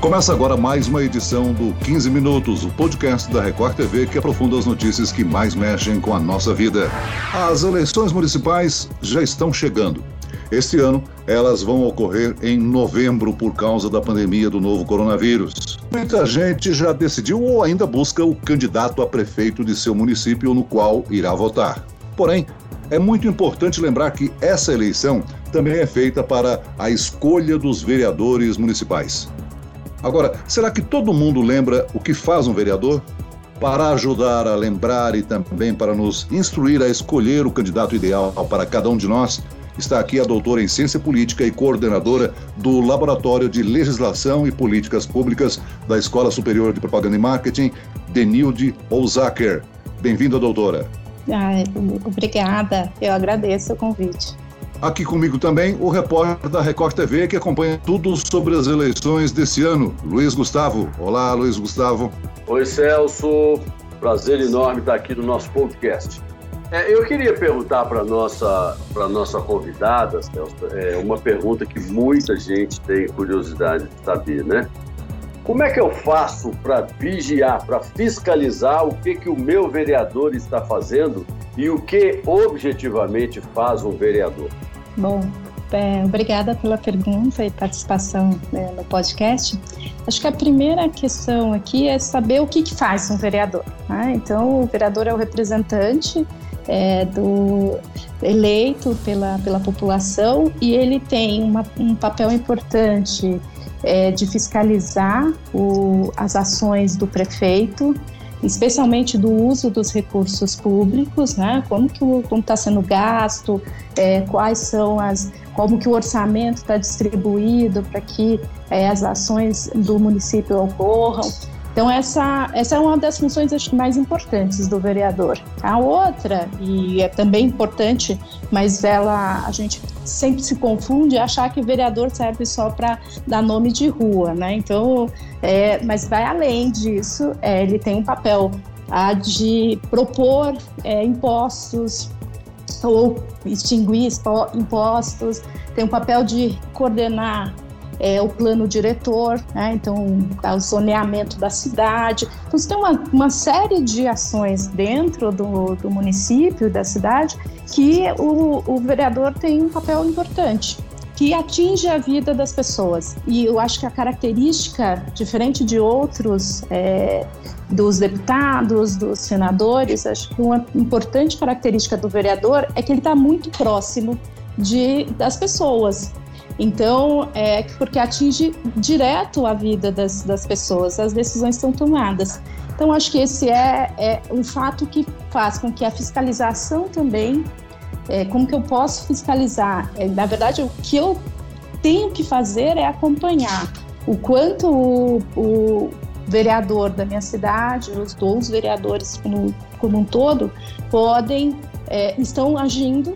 Começa agora mais uma edição do 15 Minutos, o podcast da Record TV que aprofunda as notícias que mais mexem com a nossa vida. As eleições municipais já estão chegando. Este ano, elas vão ocorrer em novembro por causa da pandemia do novo coronavírus. Muita gente já decidiu ou ainda busca o candidato a prefeito de seu município no qual irá votar. Porém, é muito importante lembrar que essa eleição também é feita para a escolha dos vereadores municipais. Agora, será que todo mundo lembra o que faz um vereador? Para ajudar a lembrar e também para nos instruir a escolher o candidato ideal para cada um de nós, está aqui a doutora em Ciência Política e coordenadora do Laboratório de Legislação e Políticas Públicas da Escola Superior de Propaganda e Marketing, Denilde Ouzaker. Bem-vinda, doutora. Ai, obrigada, eu agradeço o convite. Aqui comigo também o repórter da Record TV que acompanha tudo sobre as eleições desse ano, Luiz Gustavo. Olá, Luiz Gustavo. Oi, Celso. Prazer enorme estar aqui no nosso podcast. É, eu queria perguntar para nossa para nossa convidada, Celso, é, uma pergunta que muita gente tem curiosidade de saber, né? Como é que eu faço para vigiar, para fiscalizar o que que o meu vereador está fazendo e o que objetivamente faz um vereador? Bom, é, obrigada pela pergunta e participação né, no podcast. Acho que a primeira questão aqui é saber o que, que faz um vereador. Né? Então, o vereador é o representante é, do eleito pela, pela população e ele tem uma, um papel importante é, de fiscalizar o, as ações do prefeito, especialmente do uso dos recursos públicos, né? Como que como está sendo gasto, é, quais são as, como que o orçamento está distribuído para que é, as ações do município ocorram. Então essa, essa é uma das funções acho, mais importantes do vereador. A outra, e é também importante, mas ela a gente sempre se confunde, é achar que vereador serve só para dar nome de rua, né? Então, é, mas vai além disso, é, ele tem um papel a de propor é, impostos ou extinguir impostos, tem um papel de coordenar é, o plano diretor, né? então o zoneamento da cidade. Então, você tem uma, uma série de ações dentro do, do município, da cidade, que o, o vereador tem um papel importante que atinge a vida das pessoas. E eu acho que a característica, diferente de outros, é, dos deputados, dos senadores, acho que uma importante característica do vereador é que ele está muito próximo de, das pessoas. Então, é porque atinge direto a vida das, das pessoas, as decisões são tomadas. Então, acho que esse é, é um fato que faz com que a fiscalização também, é, como que eu posso fiscalizar? É, na verdade, o que eu tenho que fazer é acompanhar o quanto o, o vereador da minha cidade, os dois vereadores como, como um todo, podem, é, estão agindo,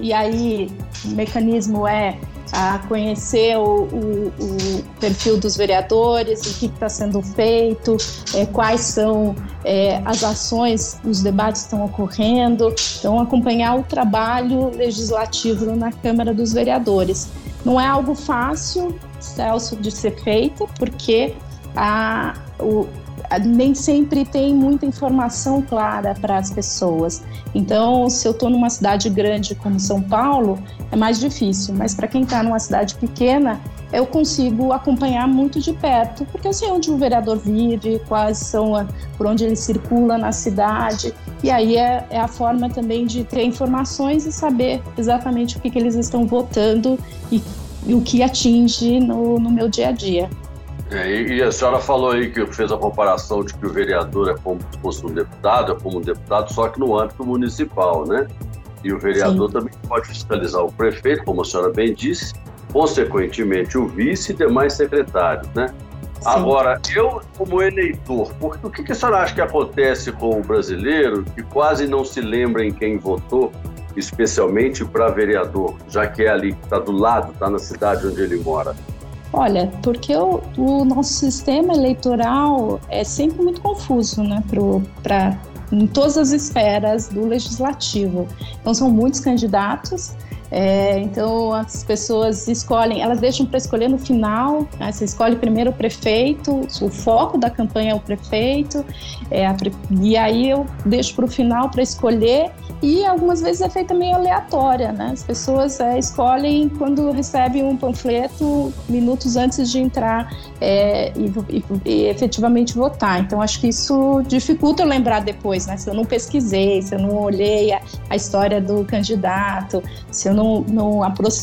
e aí o mecanismo é a conhecer o, o, o, perfil dos vereadores, o que está sendo feito, é, quais são é, as ações, os debates estão ocorrendo, então acompanhar o trabalho legislativo na Câmara dos Vereadores. Não é algo fácil, Celso, de ser feito, porque a, o, nem sempre tem muita informação clara para as pessoas. Então, se eu estou numa cidade grande como São Paulo, é mais difícil, mas para quem está numa cidade pequena, eu consigo acompanhar muito de perto, porque eu sei onde o vereador vive, quais são, a, por onde ele circula na cidade, e aí é, é, a forma também de ter informações e saber exatamente o que, que eles estão votando e, e o que atinge no, no meu dia a dia. É, e, a senhora falou aí que fez a comparação de que o vereador é como se fosse um deputado, é como um deputado, só que no âmbito municipal, né? E o vereador Sim. também pode fiscalizar o prefeito, como a senhora bem disse, consequentemente o vice e demais secretários, né? Sim. Agora, eu, como eleitor, porque, o que, que a senhora acha que acontece com o brasileiro que quase não se lembra em quem votou, especialmente para vereador, já que é ali, está do lado, está na cidade onde ele mora? Olha, porque o, o nosso sistema eleitoral é sempre muito confuso, né, para em todas as esferas do legislativo. Então são muitos candidatos É, então as pessoas escolhem, elas deixam para escolher no final. Né? Você escolhe primeiro o prefeito, o foco da campanha é o prefeito, é a, e aí eu deixo para o final para escolher. E algumas vezes é feita meio aleatória, né? As pessoas é, escolhem quando recebem um panfleto minutos antes de entrar é, e, e, e, efetivamente votar. Então acho que isso dificulta eu lembrar depois, né? Se eu não pesquisei, se eu não olhei a, a história do candidato, se eu não, não,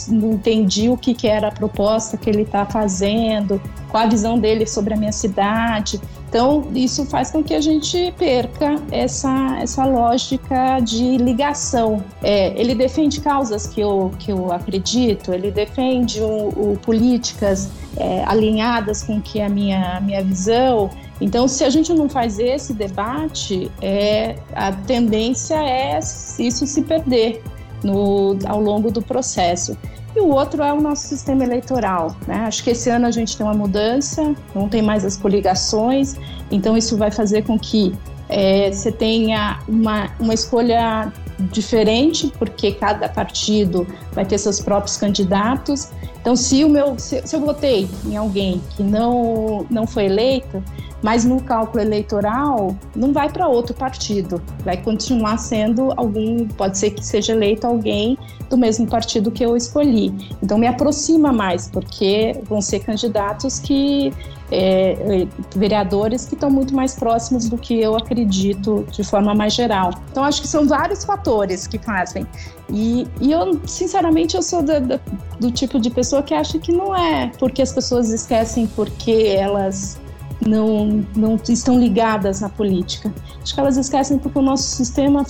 não entendi o que, que era a proposta que ele está fazendo, qual a visão dele sobre a minha cidade. Então, isso faz com que a gente perca essa, essa lógica de ligação. É, ele defende causas que eu, que eu acredito, ele defende o, o políticas é, alinhadas com que a minha, a minha visão. Então, se a gente não faz esse debate, é, a tendência é isso se perder no, ao longo do processo. E o outro é o nosso sistema eleitoral. Né? Acho que esse ano a gente tem uma mudança, não tem mais as coligações, então isso vai fazer com que é, você tenha uma, uma escolha diferente, porque cada partido vai ter seus próprios candidatos. Então, se, o meu, se, se eu votei em alguém que não, não foi eleito, mas no cálculo eleitoral não vai para outro partido, vai continuar sendo algum, pode ser que seja eleito alguém do mesmo partido que eu escolhi. Então me aproxima mais, porque vão ser candidatos que é, é vereadores que estão muito mais próximos do que eu acredito de forma mais geral. Então acho que são vários fatores que fazem. E, e eu, sinceramente, eu sou da, da, do tipo de pessoa que acha que não é porque as pessoas esquecem porque elas não, não estão ligadas na política. Acho que elas esquecem porque o nosso sistema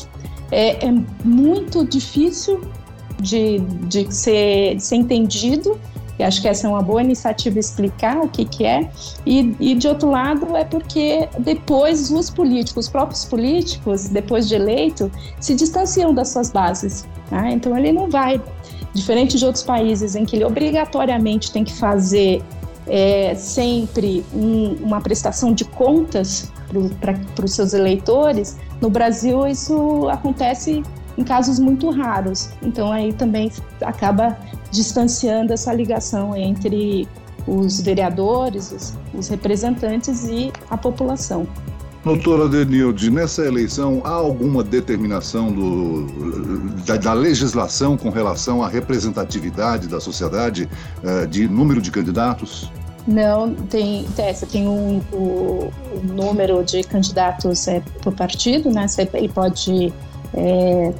é, é muito difícil de, de, ser, de ser entendido. E acho que essa é uma boa iniciativa explicar o que, que é. E, e, de outro lado, é porque depois os políticos, os próprios políticos, depois de eleito, se distanciam das suas bases. Tá? Então ele não vai, diferente de outros países em que ele obrigatoriamente tem que fazer é, sempre um, uma prestação de contas para os seus eleitores, no Brasil isso acontece em casos muito raros. Então aí também acaba distanciando essa ligação entre os vereadores, os, os representantes e a população. Doutora Denilde, nessa eleição há alguma determinação do, da, da, legislação com relação à representatividade da sociedade, eh, de número de candidatos? Não, tem, Tessa, tem um, o, o número de candidatos é, por partido, né? Você, ele pode é,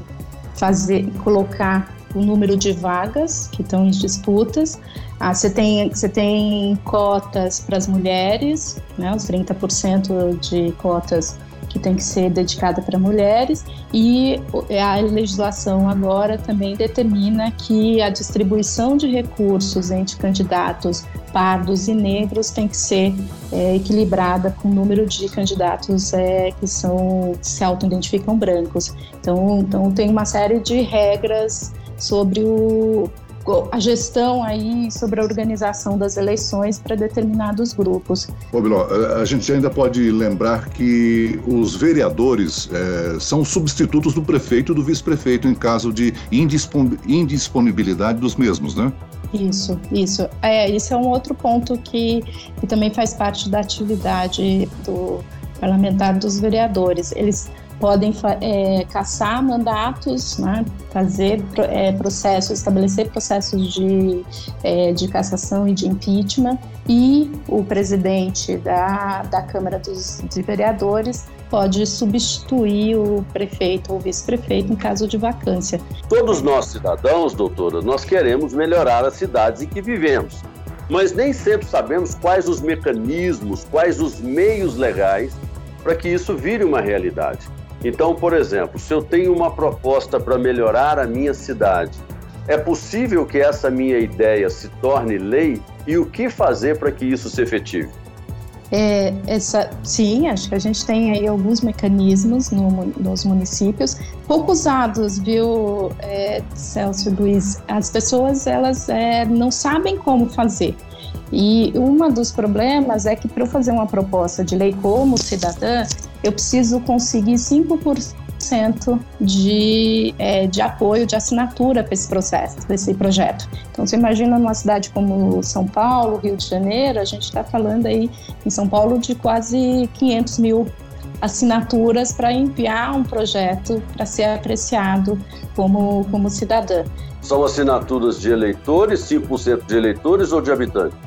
fazer, colocar o número de vagas que estão em disputas. Ah, você, tem, você tem cotas para as mulheres, né, os 30% de cotas que tem que ser dedicada para mulheres e a legislação agora também determina que a distribuição de recursos entre candidatos pardos e negros tem que ser é, equilibrada com o número de candidatos é, que são se auto-identificam brancos. Então, então tem uma série de regras sobre o, a gestão aí sobre a organização das eleições para determinados grupos. Ô, Biló, a gente ainda pode lembrar que os vereadores é, são substitutos do prefeito e do vice-prefeito em caso de indisponibilidade dos mesmos, né? Isso, isso. É, isso é um outro ponto que, que também faz parte da atividade do parlamentar dos vereadores. Eles podem é, caçar mandatos, né, fazer é, processos, estabelecer processos de, é, de cassação e de impeachment, e o presidente da, da Câmara dos de Vereadores pode substituir o prefeito ou vice-prefeito em caso de vacância. Todos nós, cidadãos, doutora, nós queremos melhorar as cidades em que vivemos, mas nem sempre sabemos quais os mecanismos, quais os meios legais para que isso vire uma realidade. Então, por exemplo, se eu tenho uma proposta para melhorar a minha cidade, é possível que essa minha ideia se torne lei e o que fazer para que isso se efetive? É, essa, sim, acho que a gente tem aí alguns mecanismos no, nos municípios, pouco usados, viu, é, Celso Luiz? As pessoas elas é, não sabem como fazer. E um dos problemas é que para eu fazer uma proposta de lei como cidadã, eu preciso conseguir 5% 100% de, é, de apoio, de assinatura para esse processo, para esse projeto. Então, você imagina numa cidade como São Paulo, Rio de Janeiro, a gente está falando aí em São Paulo de quase 500 mil assinaturas para enviar um projeto para ser apreciado como, como cidadã. São assinaturas de eleitores, 5% de eleitores ou de habitantes?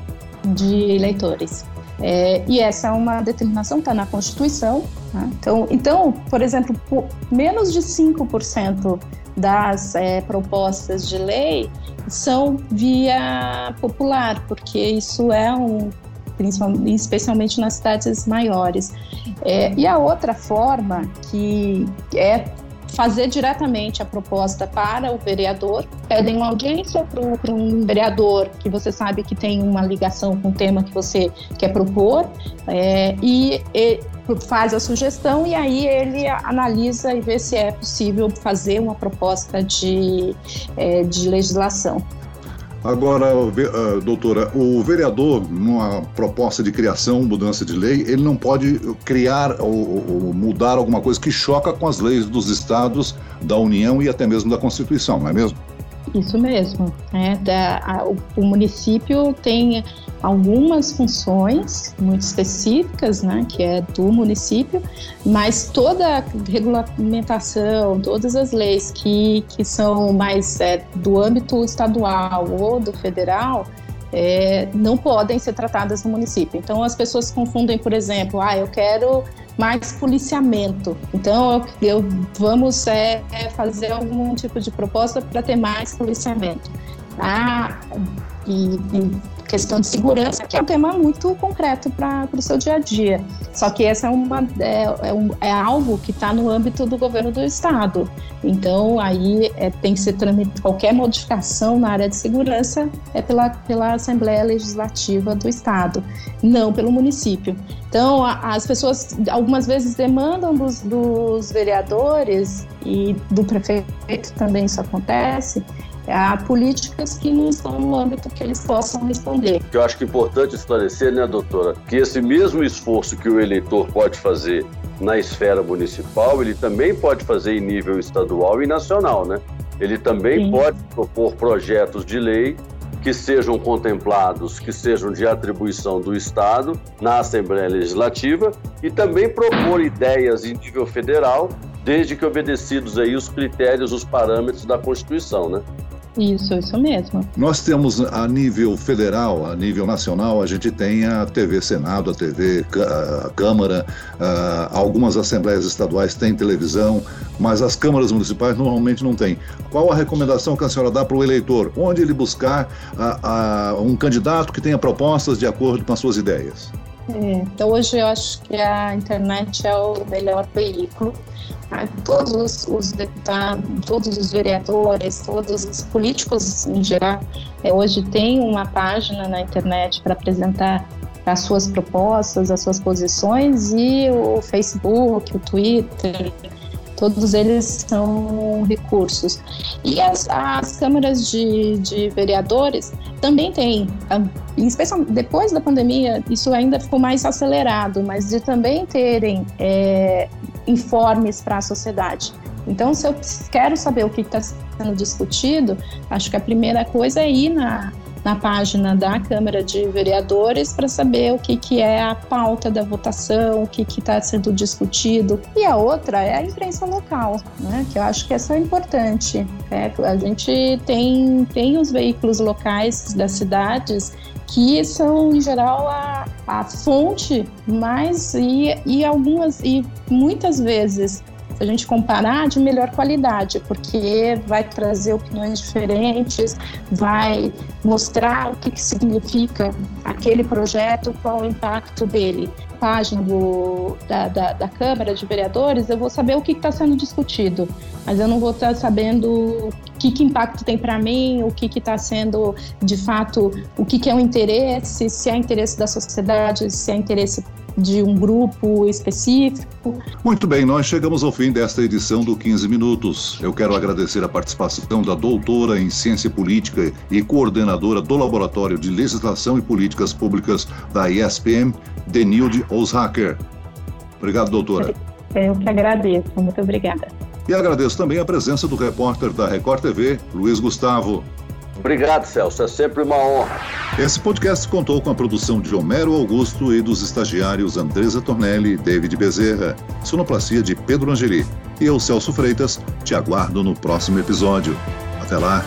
De eleitores. É, e essa é uma determinação que está na Constituição. Né? Então, então, por exemplo, por menos de 5% das é, propostas de lei são via popular, porque isso é um especialmente nas cidades maiores. É, e a outra forma que é fazer diretamente a proposta para o vereador, pedem uma audiência para um vereador que você sabe que tem uma ligação com o tema que você quer propor, é, e, e faz a sugestão e aí ele analisa e vê se é possível fazer uma proposta de, é, de legislação. Agora, ah, doutora, o vereador, numa proposta de criação, mudança de lei, ele não pode criar ou, ou, mudar alguma coisa que choca com as leis dos estados, da União e até mesmo da Constituição, não é mesmo? Isso mesmo. É, da, a, o, o, município tem algumas funções muito específicas, né, que é do município, mas toda a regulamentação, todas as leis que, que são mais é, do âmbito estadual ou do federal, é, não podem ser tratadas no município. Então as pessoas confundem, por exemplo, ah, eu quero mais policiamento. Então eu, eu vamos é, é fazer algum tipo de proposta para ter mais policiamento. Ah, e, e questão de segurança, que é um tema muito concreto para o seu dia a dia. Só que essa é, uma, é, é, um, é algo que está no âmbito do governo do Estado. Então, aí é, tem que ser tramitado, qualquer modificação na área de segurança é pela, pela Assembleia Legislativa do Estado, não pelo município. Então, a, as pessoas algumas vezes demandam dos, dos vereadores e do prefeito também isso acontece, há políticas que não estão no âmbito que eles possam responder. Eu acho que é importante esclarecer, né, doutora, que esse mesmo esforço que o eleitor pode fazer na esfera municipal, ele também pode fazer em nível estadual e nacional, né? Ele também Sim. pode propor projetos de lei que sejam contemplados, que sejam de atribuição do Estado na Assembleia Legislativa e também propor ideias em nível federal, desde que obedecidos aí os critérios, os parâmetros da Constituição, né? Isso, isso mesmo. Nós temos a nível federal, a nível nacional, a gente tem a TV Senado, a TV a Câmara, a, algumas assembleias estaduais têm televisão, mas as câmaras municipais normalmente não têm. Qual a recomendação que a senhora dá para o eleitor? Onde ele buscar a, um candidato que tenha propostas de acordo com as suas ideias? É, então hoje eu acho que a internet é o melhor veículo. Todos os, os, deputados, todos os vereadores, todos os políticos em geral, é, hoje têm uma página na internet para apresentar as suas propostas, as suas posições e o Facebook, o Twitter, todos eles são recursos. E as, as câmaras de, de vereadores também têm, especialmente depois da pandemia, isso ainda ficou mais acelerado, mas de também terem é, informes para a sociedade. Então, se eu quero saber o que está sendo discutido, acho que a primeira coisa é ir na, na página da Câmara de Vereadores para saber o que, que é a pauta da votação, o que está sendo discutido. E a outra é a imprensa local, né, que eu acho que essa é importante. É, a gente tem, tem os veículos locais das cidades que são, em geral, a, a fonte mais e, e algumas e muitas vezes a gente comparar de melhor qualidade, porque vai trazer opiniões diferentes, vai mostrar o que, que significa aquele projeto, qual o impacto dele. Página do, da, da, da Câmara de Vereadores, eu vou saber o que está sendo discutido, mas eu não vou estar sabendo que, que impacto tem para mim, o que está sendo de fato, o que, que é o um interesse, se é interesse da sociedade, se é interesse de um grupo específico. Muito bem, nós chegamos ao fim desta edição do 15 Minutos. Eu quero agradecer a participação da doutora em Ciência Política e coordenadora do Laboratório de Legislação e Políticas Públicas da ISPM, Denilde Oshacker. Obrigado, doutora. Eu que agradeço. Muito obrigada. E agradeço também a presença do repórter da Record TV, Luiz Gustavo. Obrigado, Celso. É sempre uma honra. Esse podcast contou com a produção de Homero Augusto e dos estagiários Andresa Tornelli e David Bezerra, sonoplastia de Pedro Angeli. E eu, Celso Freitas, te aguardo no próximo episódio. Até lá!